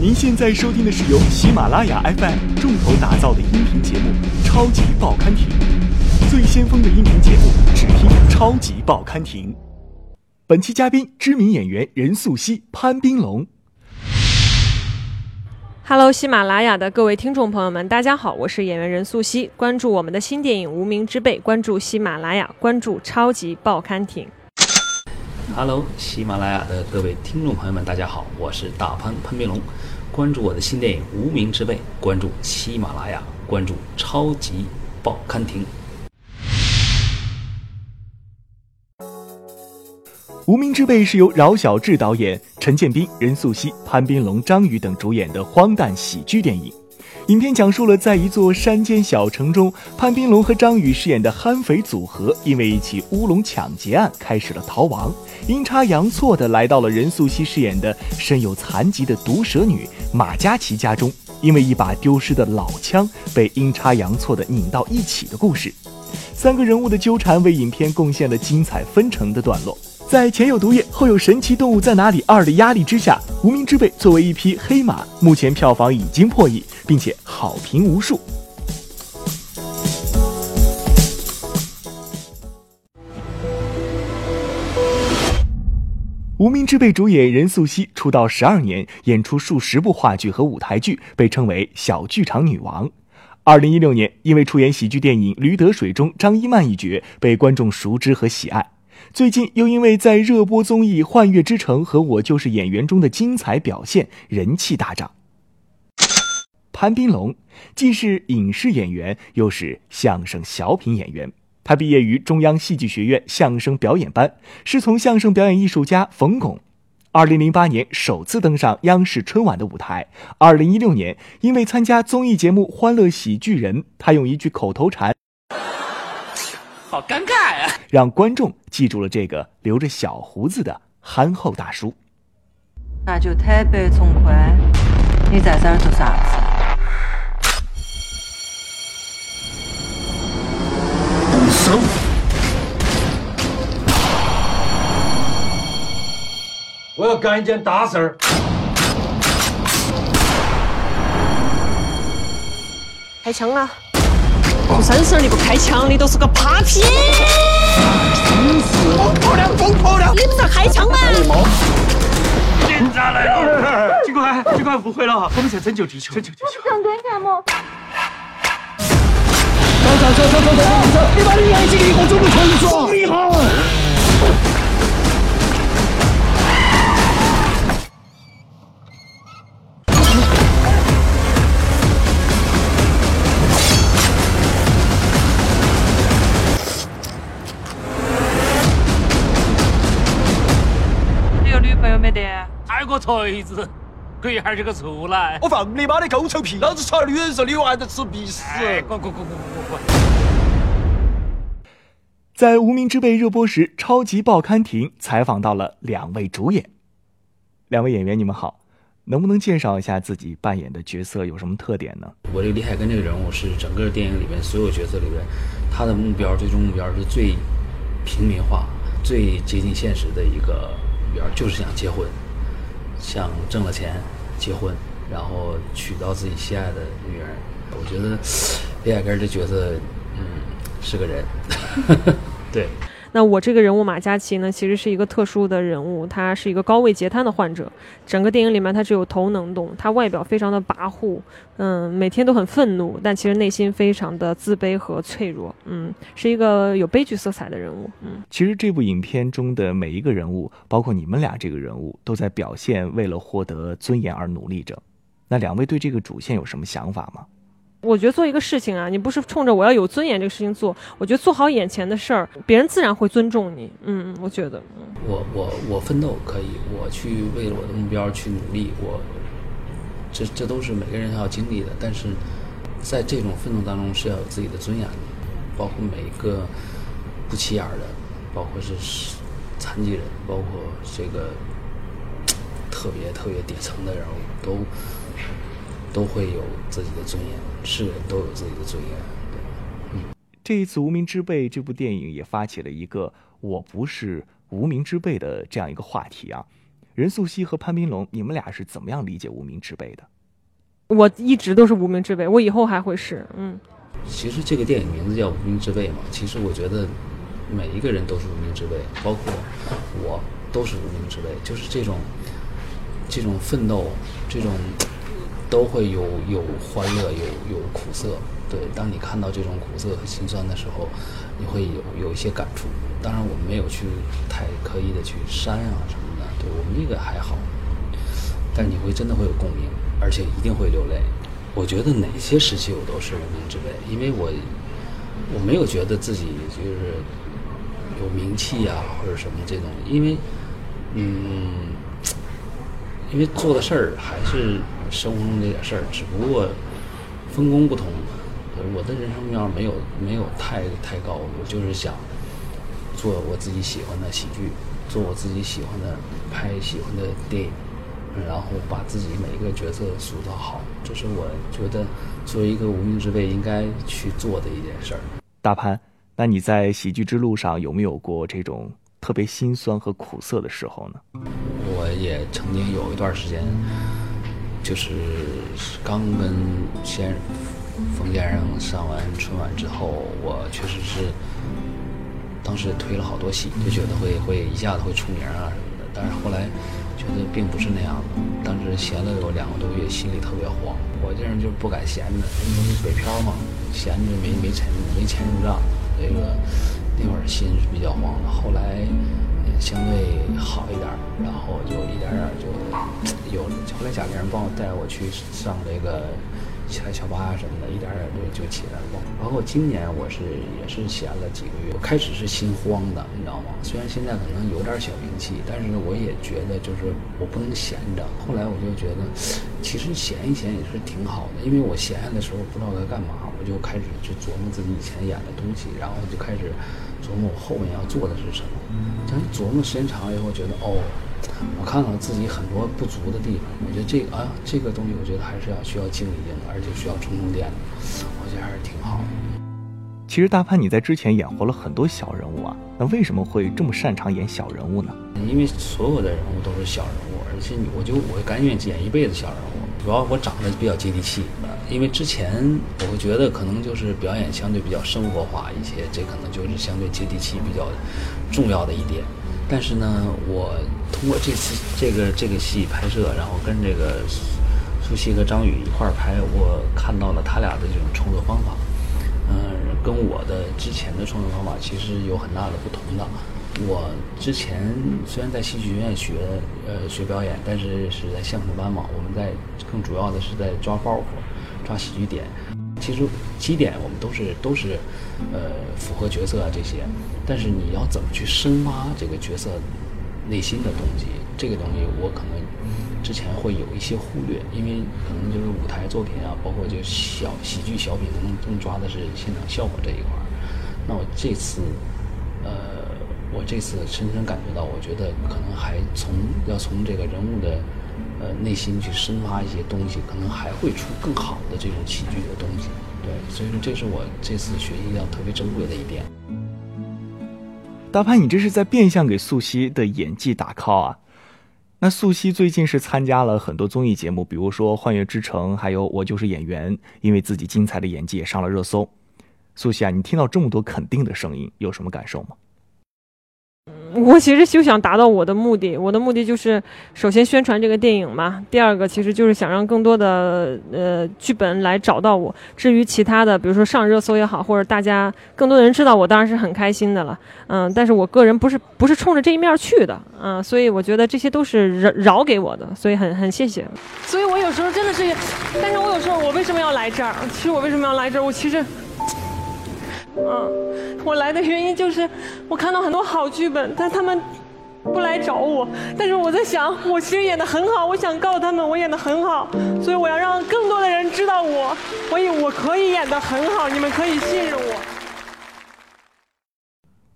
您现在收听的是由喜马拉雅 FM 重头打造的音频节目《超级报刊亭》，最先锋的音频节目，只听《超级报刊亭》。本期嘉宾：知名演员任素汐、潘斌龙。Hello，喜马拉雅的各位听众朋友们，大家好，我是演员任素汐。关注我们的新电影《无名之辈》，关注喜马拉雅，关注《超级报刊亭》。Hello，喜马拉雅的各位听众朋友们，大家好，我是大潘潘斌龙。关注我的新电影《无名之辈》，关注喜马拉雅，关注超级报刊亭。《无名之辈》是由饶晓志导演、陈建斌、任素汐、潘斌龙、张宇等主演的荒诞喜剧电影。影片讲述了在一座山间小城中，潘斌龙和张宇饰演的悍匪组合，因为一起乌龙抢劫案开始了逃亡，阴差阳错的来到了任素汐饰演的身有残疾的毒蛇女马嘉祺家中，因为一把丢失的老枪被阴差阳错的拧到一起的故事。三个人物的纠缠为影片贡献了精彩纷呈的段落。在前有毒液，后有神奇动物在哪里二的压力之下，无名之辈作为一匹黑马，目前票房已经破亿，并且好评无数。无名之辈主演任素汐出道十二年，演出数十部话剧和舞台剧，被称为小剧场女王。二零一六年，因为出演喜剧电影《驴得水》中张一曼一角，被观众熟知和喜爱。最近又因为在热播综艺《幻乐之城》和《我就是演员》中的精彩表现，人气大涨。潘斌龙既是影视演员，又是相声小品演员。他毕业于中央戏剧学院相声表演班，师从相声表演艺术家冯巩。二零零八年首次登上央视春晚的舞台。二零一六年，因为参加综艺节目《欢乐喜剧人》，他用一句口头禅。好尴尬！让观众记住了这个留着小胡子的憨厚大叔。那就坦白从宽，你在这儿做啥子？动手！我要干一件大事儿。开枪了！做生事你不开枪，你都是个 papi。风婆娘，风破了！你不是开枪吗？警察来了！警官，警官误会了，我们在拯救地球，拯救地球。想对看么？走走走走走走走！锤子，滚一下这个出来！我放你妈的狗臭屁！老子操女人时候，你娃子吃鼻屎！滚滚滚滚滚滚！在《无名之辈》热播时，超级报刊亭采访到了两位主演。两位演员，你们好，能不能介绍一下自己扮演的角色有什么特点呢？我这个李海根这个人物是整个电影里面所有角色里面，他的目标最终目标是最平民化、最接近现实的一个目标，就是想结婚，想挣了钱结婚，然后娶到自己心爱的女人。我觉得 李海根这角色，嗯，是个人，对。那我这个人物马嘉祺呢，其实是一个特殊的人物，他是一个高位截瘫的患者。整个电影里面，他只有头能动，他外表非常的跋扈，嗯，每天都很愤怒，但其实内心非常的自卑和脆弱，嗯，是一个有悲剧色彩的人物，嗯。其实这部影片中的每一个人物，包括你们俩这个人物，都在表现为了获得尊严而努力着。那两位对这个主线有什么想法吗？我觉得做一个事情啊，你不是冲着我要有尊严这个事情做，我觉得做好眼前的事儿，别人自然会尊重你。嗯，我觉得，嗯，我我我奋斗可以，我去为了我的目标去努力，我这这都是每个人要经历的。但是在这种奋斗当中是要有自己的尊严的，包括每一个不起眼的，包括是残疾人，包括这个特别特别底层的人物，都都会有自己的尊严，是人都有自己的尊严。对，这一次《无名之辈》这部电影也发起了一个“我不是无名之辈”的这样一个话题啊。任素汐和潘斌龙，你们俩是怎么样理解无名之辈的？我一直都是无名之辈，我以后还会是。嗯，其实这个电影名字叫《无名之辈》嘛，其实我觉得每一个人都是无名之辈，包括我都是无名之辈，就是这种这种奋斗，这种都会有有欢乐，有有苦涩。对，当你看到这种苦涩和心酸的时候，你会有有一些感触。当然，我们没有去太刻意的去删啊什么的，对我们这个还好。但你会真的会有共鸣，而且一定会流泪。我觉得哪些时期我都是无名之辈，因为我我没有觉得自己就是有名气啊或者什么这种，因为嗯，因为做的事儿还是生活中这点事儿，只不过分工不同。我的人生目标没有没有太太高，我就是想做我自己喜欢的喜剧，做我自己喜欢的拍喜欢的电影，然后把自己每一个角色塑造好，这是我觉得作为一个无名之辈应该去做的一件事儿。大潘，那你在喜剧之路上有没有过这种特别心酸和苦涩的时候呢？我也曾经有一段时间，就是刚跟先。冯先生上完春晚之后，我确实是当时推了好多戏，就觉得会会一下子会出名啊什么的。但是后来觉得并不是那样的。当时闲了有两个多月，心里特别慌。我这人就不敢闲着，因为北漂嘛，闲着没没钱没钱入账，这个那会儿心是比较慌的。后来相对好一点，然后就一点点就有。后来贾玲帮我带我去上这个。起来乔巴什么的，一点点就就起来了。包括今年我是也是闲了几个月，我开始是心慌的，你知道吗？虽然现在可能有点小名气，但是我也觉得就是我不能闲着。后来我就觉得，其实闲一闲也是挺好的，因为我闲下的时候不知道该干嘛，我就开始去琢磨自己以前演的东西，然后就开始琢磨我后面要做的是什么。但是琢磨时间长了以后，觉得哦。我看到自己很多不足的地方，我觉得这个啊，这个东西我觉得还是要需要静一静，而且需要充充电的，我觉得还是挺好的。其实大潘你在之前演活了很多小人物啊，那为什么会这么擅长演小人物呢？因为所有的人物都是小人物，而且我就我甘愿演一辈子小人物。主要我长得比较接地气，因为之前我会觉得可能就是表演相对比较生活化一些，这可能就是相对接地气比较重要的一点。但是呢，我通过这次这个这个戏拍摄，然后跟这个苏西和张宇一块儿拍，我看到了他俩的这种创作方法，嗯，跟我的之前的创作方法其实有很大的不同的。我之前虽然在戏剧学院学呃学表演，但是是在相声班嘛，我们在更主要的是在抓包袱、抓喜剧点。其实基点我们都是都是，呃，符合角色啊这些，但是你要怎么去深挖这个角色内心的东西，这个东西我可能之前会有一些忽略，因为可能就是舞台作品啊，包括就小喜剧小品，可能更抓的是现场效果这一块儿。那我这次，呃，我这次深深感觉到，我觉得可能还从要从这个人物的。呃，内心去深挖一些东西，可能还会出更好的这种喜剧的东西。对，所以说这是我这次学习要特别珍贵的一点。大潘，你这是在变相给素汐的演技打 call 啊？那素汐最近是参加了很多综艺节目，比如说《幻乐之城》，还有《我就是演员》，因为自己精彩的演技也上了热搜。素汐啊，你听到这么多肯定的声音，有什么感受吗？我其实就想达到我的目的，我的目的就是首先宣传这个电影嘛，第二个其实就是想让更多的呃剧本来找到我。至于其他的，比如说上热搜也好，或者大家更多的人知道我，当然是很开心的了。嗯，但是我个人不是不是冲着这一面去的，嗯，所以我觉得这些都是饶饶给我的，所以很很谢谢。所以我有时候真的是，但是我有时候我为什么要来这儿？其实我为什么要来这儿？我其实。嗯，我来的原因就是我看到很多好剧本，但他们不来找我。但是我在想，我其实演的很好，我想告诉他们我演的很好，所以我要让更多的人知道我，所以我可以演的很好，你们可以信任我。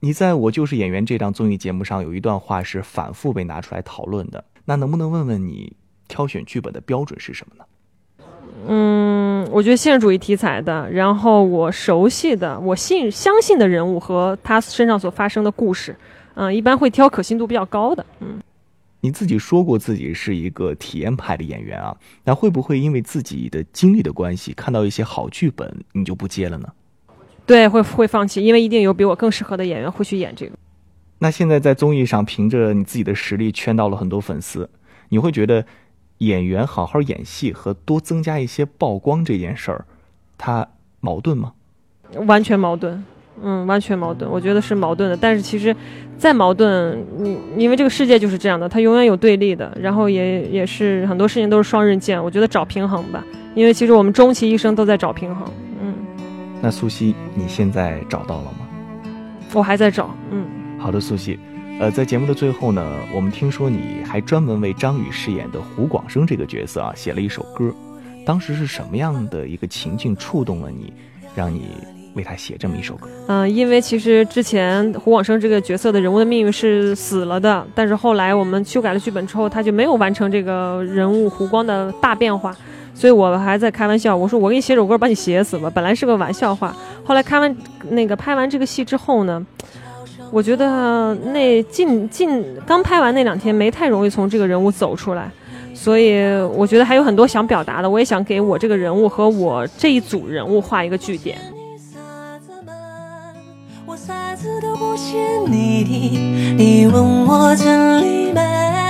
你在我就是演员这档综艺节目上有一段话是反复被拿出来讨论的，那能不能问问你挑选剧本的标准是什么呢？嗯，我觉得现实主义题材的，然后我熟悉的、我信相信的人物和他身上所发生的故事，嗯，一般会挑可信度比较高的。嗯，你自己说过自己是一个体验派的演员啊，那会不会因为自己的经历的关系，看到一些好剧本，你就不接了呢？对，会会放弃，因为一定有比我更适合的演员会去演这个。那现在在综艺上凭着你自己的实力圈到了很多粉丝，你会觉得演员好好演戏和多增加一些曝光这件事儿，它矛盾吗？完全矛盾。嗯，完全矛盾，我觉得是矛盾的。但是其实，再矛盾，你因为这个世界就是这样的，它永远有对立的，然后也也是很多事情都是双刃剑。我觉得找平衡吧，因为其实我们终其一生都在找平衡。嗯，那苏西，你现在找到了吗？我还在找。嗯，好的，苏西。呃，在节目的最后呢，我们听说你还专门为张宇饰演的胡广生这个角色啊写了一首歌，当时是什么样的一个情境触动了你，让你？为他写这么一首歌，嗯，因为其实之前胡广生这个角色的人物的命运是死了的，但是后来我们修改了剧本之后，他就没有完成这个人物胡光的大变化，所以我还在开玩笑，我说我给你写首歌把你写死吧，本来是个玩笑话。后来开完那个拍完这个戏之后呢，我觉得那近近刚拍完那两天没太容易从这个人物走出来，所以我觉得还有很多想表达的，我也想给我这个人物和我这一组人物画一个句点。字都不欠你的，你问我真理没？